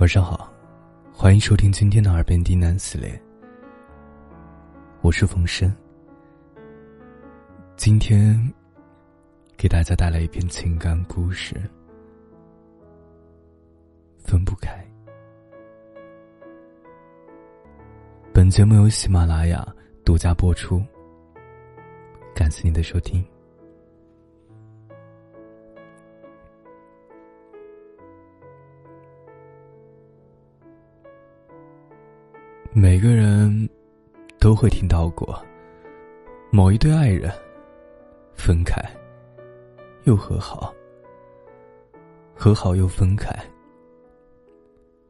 晚上好，欢迎收听今天的耳边低喃系列。我是冯生，今天给大家带来一篇情感故事，分不开。本节目由喜马拉雅独家播出，感谢您的收听。每个人都会听到过。某一对爱人分开又和好，和好又分开，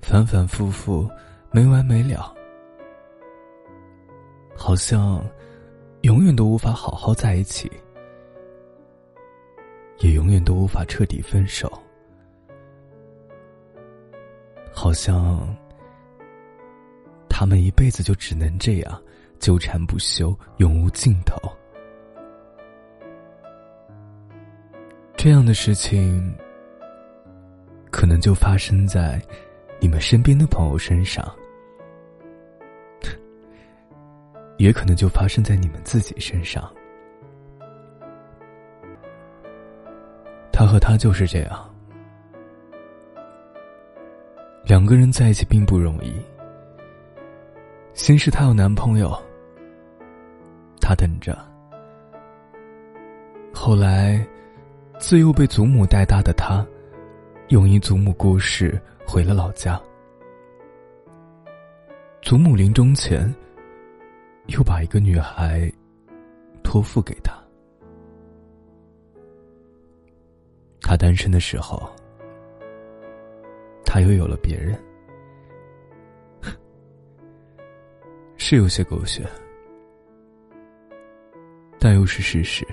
反反复复没完没了，好像永远都无法好好在一起，也永远都无法彻底分手，好像。他们一辈子就只能这样纠缠不休，永无尽头。这样的事情，可能就发生在你们身边的朋友身上，也可能就发生在你们自己身上。他和他就是这样，两个人在一起并不容易。先是她有男朋友，她等着。后来，自幼被祖母带大的她，又因祖母过世回了老家。祖母临终前，又把一个女孩托付给他。他单身的时候，他又有了别人。是有些狗血，但又是事实。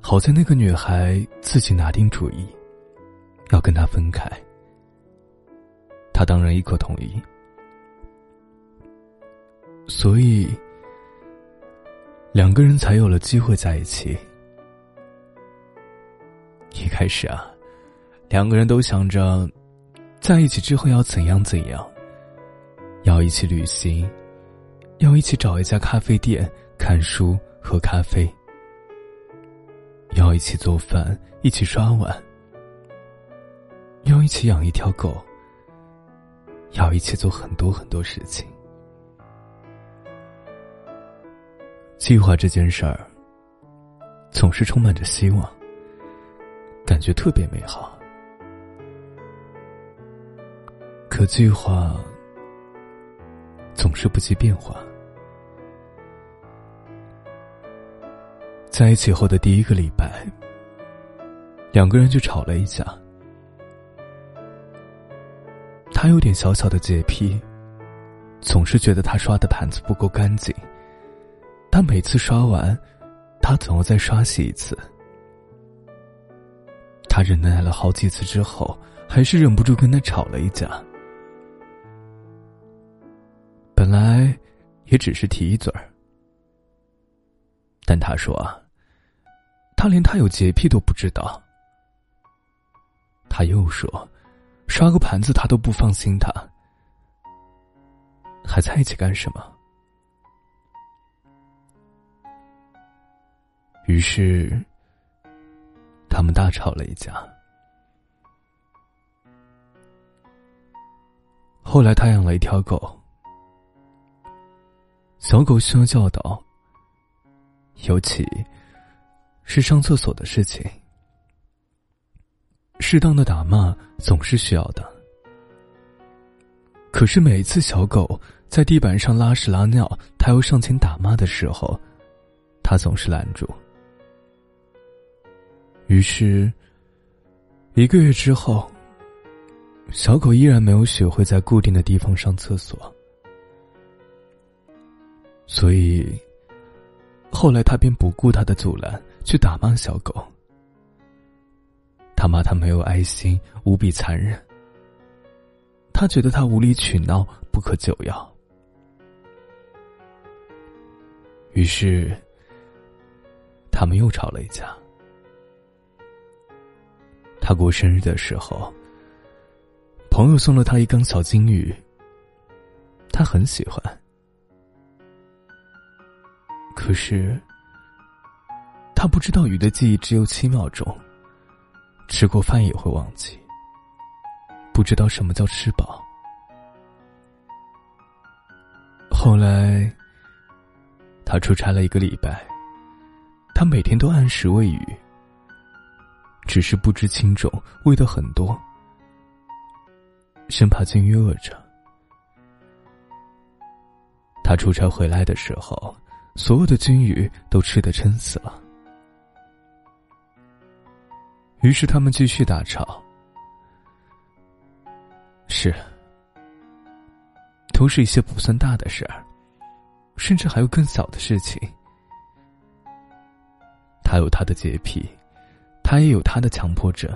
好在那个女孩自己拿定主意，要跟他分开。他当然一口同意，所以两个人才有了机会在一起。一开始啊，两个人都想着，在一起之后要怎样怎样。要一起旅行，要一起找一家咖啡店看书喝咖啡，要一起做饭，一起刷碗，要一起养一条狗，要一起做很多很多事情。计划这件事儿，总是充满着希望，感觉特别美好。可计划。总是不计变化。在一起后的第一个礼拜，两个人就吵了一架。他有点小小的洁癖，总是觉得他刷的盘子不够干净。但每次刷完，他总要再刷洗一次。他忍耐了好几次之后，还是忍不住跟他吵了一架。本来也只是提一嘴儿，但他说啊，他连他有洁癖都不知道。他又说，刷个盘子他都不放心，他还在一起干什么？于是，他们大吵了一架。后来，他养了一条狗。小狗需要教导，尤其是上厕所的事情。适当的打骂总是需要的。可是每次小狗在地板上拉屎拉尿，它又上前打骂的时候，他总是拦住。于是，一个月之后，小狗依然没有学会在固定的地方上厕所。所以，后来他便不顾他的阻拦，去打骂小狗。他骂他没有爱心，无比残忍。他觉得他无理取闹，不可救药。于是，他们又吵了一架。他过生日的时候，朋友送了他一缸小金鱼，他很喜欢。可是，他不知道鱼的记忆只有七秒钟，吃过饭也会忘记，不知道什么叫吃饱。后来，他出差了一个礼拜，他每天都按时喂鱼，只是不知轻重，喂的很多，生怕金鱼饿着。他出差回来的时候。所有的金鱼都吃得撑死了，于是他们继续大吵。是，都是一些不算大的事儿，甚至还有更小的事情。他有他的洁癖，他也有他的强迫症，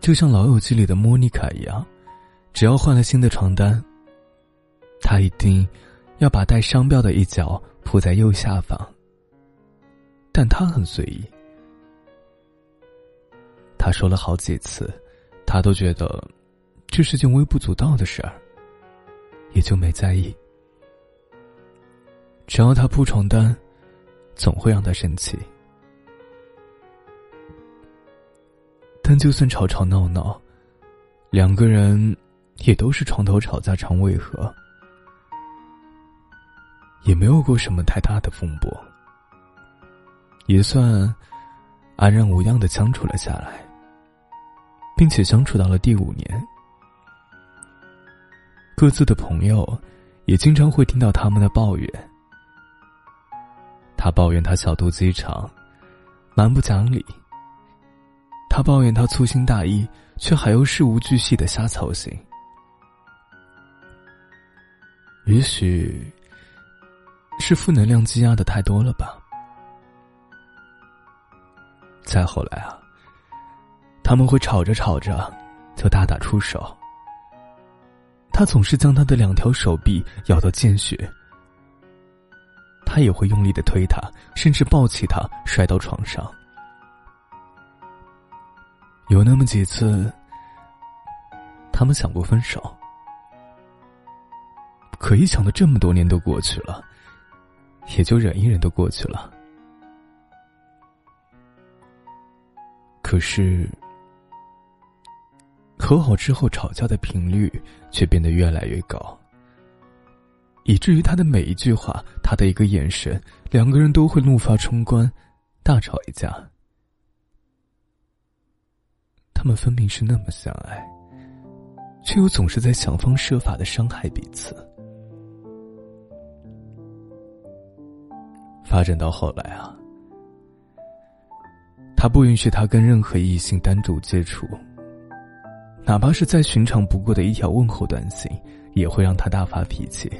就像《老友记》里的莫妮卡一样，只要换了新的床单，他一定。要把带商标的一角铺在右下方，但他很随意。他说了好几次，他都觉得这是件微不足道的事儿，也就没在意。只要他铺床单，总会让他生气。但就算吵吵闹闹，两个人也都是床头吵架常为何。也没有过什么太大的风波，也算安然无恙的相处了下来，并且相处到了第五年。各自的朋友也经常会听到他们的抱怨。他抱怨他小肚鸡肠，蛮不讲理；他抱怨他粗心大意，却还又事无巨细的瞎操心。也许。是负能量积压的太多了吧？再后来啊，他们会吵着吵着就大打出手。他总是将他的两条手臂咬到见血，他也会用力的推他，甚至抱起他摔到床上。有那么几次，他们想过分手，可一想到这么多年都过去了。也就忍一忍都过去了。可是，和好之后吵架的频率却变得越来越高，以至于他的每一句话，他的一个眼神，两个人都会怒发冲冠，大吵一架。他们分明是那么相爱，却又总是在想方设法的伤害彼此。发展到后来啊，他不允许他跟任何异性单独接触，哪怕是再寻常不过的一条问候短信，也会让他大发脾气。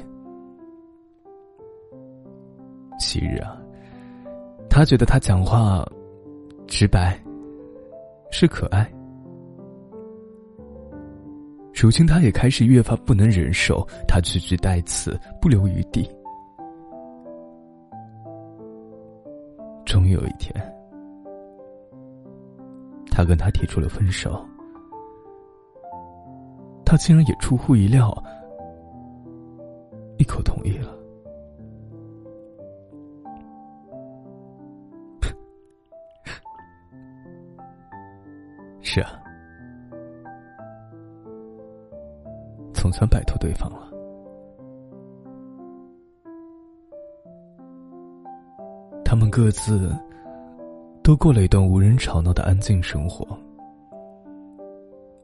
昔日啊，他觉得他讲话直白，是可爱，如今他也开始越发不能忍受他句句带刺，不留余地。天，他跟他提出了分手，他竟然也出乎意料，一口同意了。是啊，总算摆脱对方了。他们各自都过了一段无人吵闹的安静生活，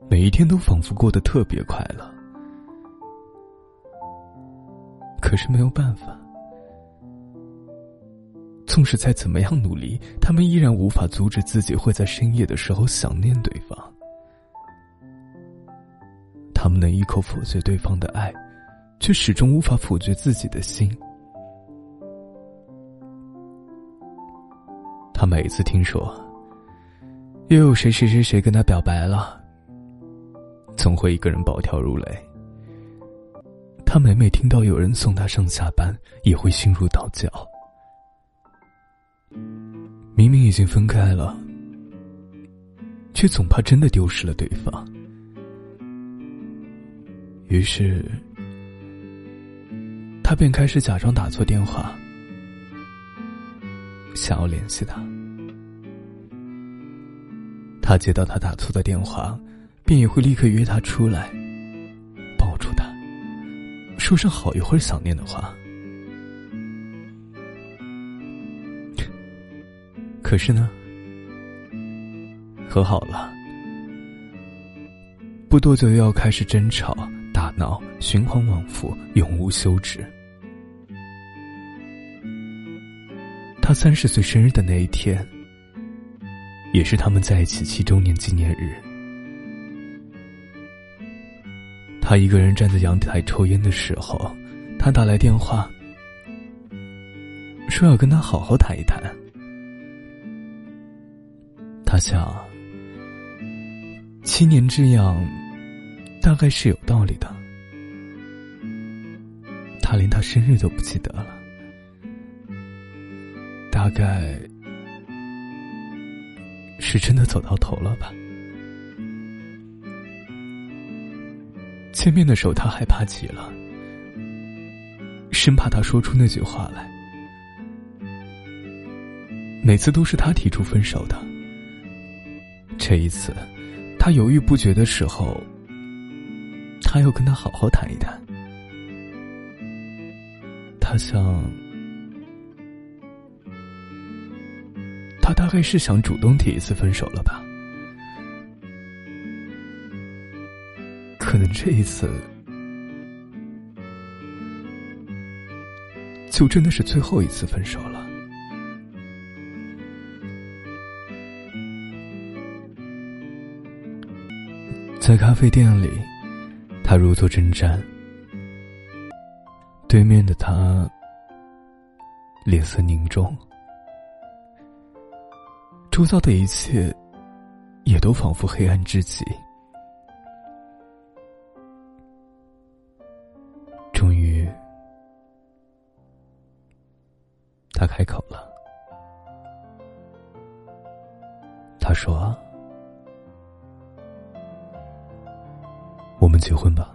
每一天都仿佛过得特别快乐。可是没有办法，纵使再怎么样努力，他们依然无法阻止自己会在深夜的时候想念对方。他们能一口否决对方的爱，却始终无法否决自己的心。他每次听说又有谁谁谁谁跟他表白了，总会一个人暴跳如雷。他每每听到有人送他上下班，也会心如刀绞。明明已经分开了，却总怕真的丢失了对方，于是，他便开始假装打错电话，想要联系他。他接到他打错的电话，便也会立刻约他出来，抱住他，说上好一会儿想念的话。可是呢，和好了，不多久又要开始争吵。打闹，循环往复，永无休止。三十岁生日的那一天，也是他们在一起七周年纪念日。他一个人站在阳台抽烟的时候，他打来电话，说要跟他好好谈一谈。他想，七年这样。大概是有道理的。他连他生日都不记得了，该是真的走到头了吧。见面的时候，他害怕极了，生怕他说出那句话来。每次都是他提出分手的，这一次，他犹豫不决的时候。他要跟他好好谈一谈。他想，他大概是想主动提一次分手了吧？可能这一次，就真的是最后一次分手了。在咖啡店里。他如坐针毡，对面的他脸色凝重，周遭的一切也都仿佛黑暗至极。终于，他开口了，他说。我们结婚吧，